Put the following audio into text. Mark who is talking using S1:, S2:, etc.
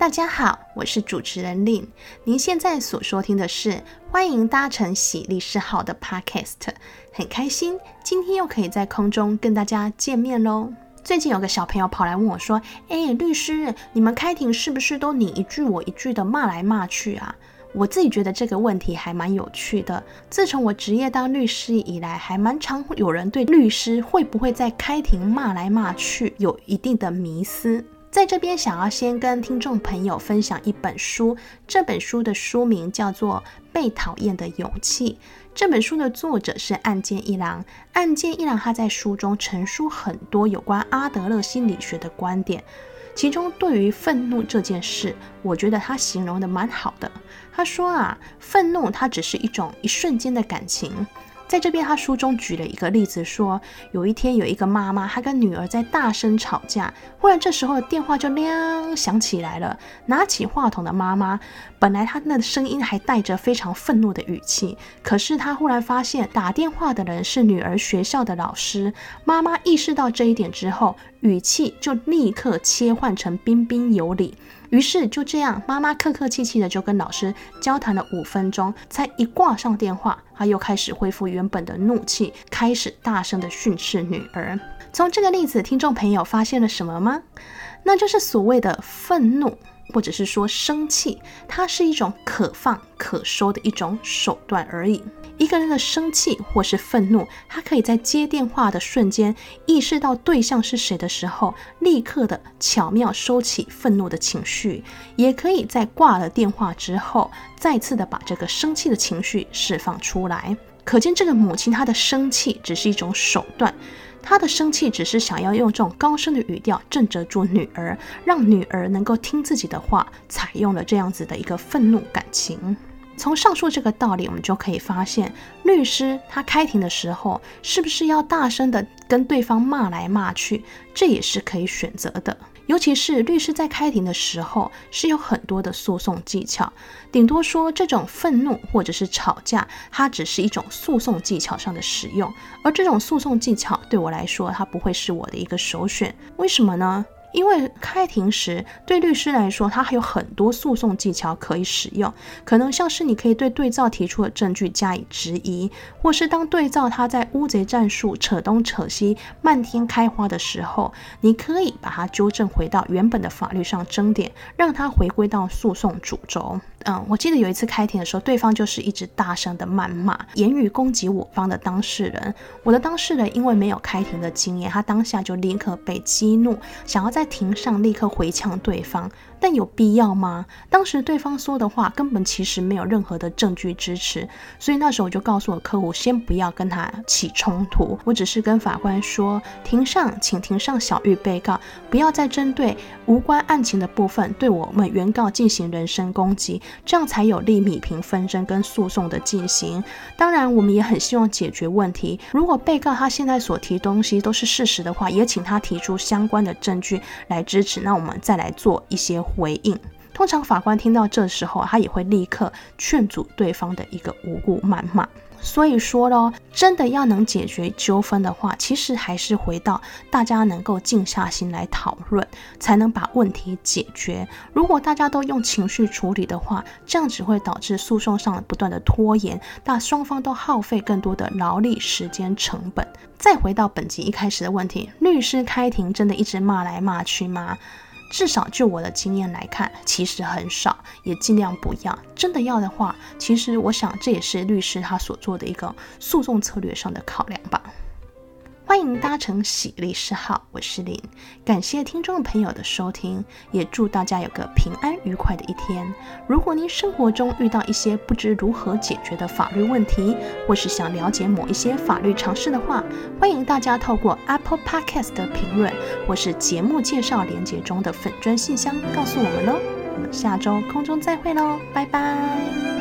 S1: 大家好，我是主持人林。您现在所收听的是欢迎搭乘喜律师号的 Podcast，很开心今天又可以在空中跟大家见面喽。最近有个小朋友跑来问我说：“哎，律师，你们开庭是不是都你一句我一句的骂来骂去啊？”我自己觉得这个问题还蛮有趣的。自从我职业当律师以来，还蛮常有人对律师会不会在开庭骂来骂去有一定的迷思。在这边想要先跟听众朋友分享一本书，这本书的书名叫做《被讨厌的勇气》。这本书的作者是岸见一郎。岸见一郎他在书中陈述很多有关阿德勒心理学的观点，其中对于愤怒这件事，我觉得他形容得蛮好的。他说啊，愤怒它只是一种一瞬间的感情。在这边，他书中举了一个例子，说有一天有一个妈妈，她跟女儿在大声吵架，忽然这时候电话就亮响起来了。拿起话筒的妈妈，本来她那声音还带着非常愤怒的语气，可是她忽然发现打电话的人是女儿学校的老师。妈妈意识到这一点之后，语气就立刻切换成彬彬有礼。于是就这样，妈妈客客气气的就跟老师交谈了五分钟，才一挂上电话，她又开始恢复原本的怒气，开始大声的训斥女儿。从这个例子，听众朋友发现了什么吗？那就是所谓的愤怒。或者是说生气，它是一种可放可收的一种手段而已。一个人的生气或是愤怒，他可以在接电话的瞬间意识到对象是谁的时候，立刻的巧妙收起愤怒的情绪；也可以在挂了电话之后，再次的把这个生气的情绪释放出来。可见这个母亲她的生气只是一种手段。他的生气只是想要用这种高声的语调震慑住女儿，让女儿能够听自己的话，采用了这样子的一个愤怒感情。从上述这个道理，我们就可以发现，律师他开庭的时候，是不是要大声的跟对方骂来骂去，这也是可以选择的。尤其是律师在开庭的时候，是有很多的诉讼技巧。顶多说这种愤怒或者是吵架，它只是一种诉讼技巧上的使用。而这种诉讼技巧对我来说，它不会是我的一个首选。为什么呢？因为开庭时，对律师来说，他还有很多诉讼技巧可以使用，可能像是你可以对对照提出的证据加以质疑，或是当对照他在乌贼战术扯东扯西、漫天开花的时候，你可以把它纠正回到原本的法律上争点，让它回归到诉讼主轴。嗯，我记得有一次开庭的时候，对方就是一直大声的谩骂，言语攻击我方的当事人。我的当事人因为没有开庭的经验，他当下就立刻被激怒，想要在庭上立刻回呛对方。但有必要吗？当时对方说的话根本其实没有任何的证据支持，所以那时候我就告诉我客户，先不要跟他起冲突。我只是跟法官说，庭上请庭上小玉被告，不要再针对无关案情的部分对我们原告进行人身攻击，这样才有利米平纷争跟诉讼的进行。当然，我们也很希望解决问题。如果被告他现在所提东西都是事实的话，也请他提出相关的证据来支持，那我们再来做一些。回应，通常法官听到这时候，他也会立刻劝阻对方的一个无故谩骂。所以说咯，真的要能解决纠纷的话，其实还是回到大家能够静下心来讨论，才能把问题解决。如果大家都用情绪处理的话，这样只会导致诉讼上不断的拖延，那双方都耗费更多的劳力、时间成本。再回到本集一开始的问题，律师开庭真的一直骂来骂去吗？至少就我的经验来看，其实很少，也尽量不要。真的要的话，其实我想这也是律师他所做的一个诉讼策略上的考量吧。欢迎搭乘喜律师号，我是林，感谢听众朋友的收听，也祝大家有个平安愉快的一天。如果您生活中遇到一些不知如何解决的法律问题，或是想了解某一些法律常识的话，欢迎大家透过 Apple Podcast 的评论，或是节目介绍连结中的粉砖信箱告诉我们喽。我们下周空中再会喽，拜拜。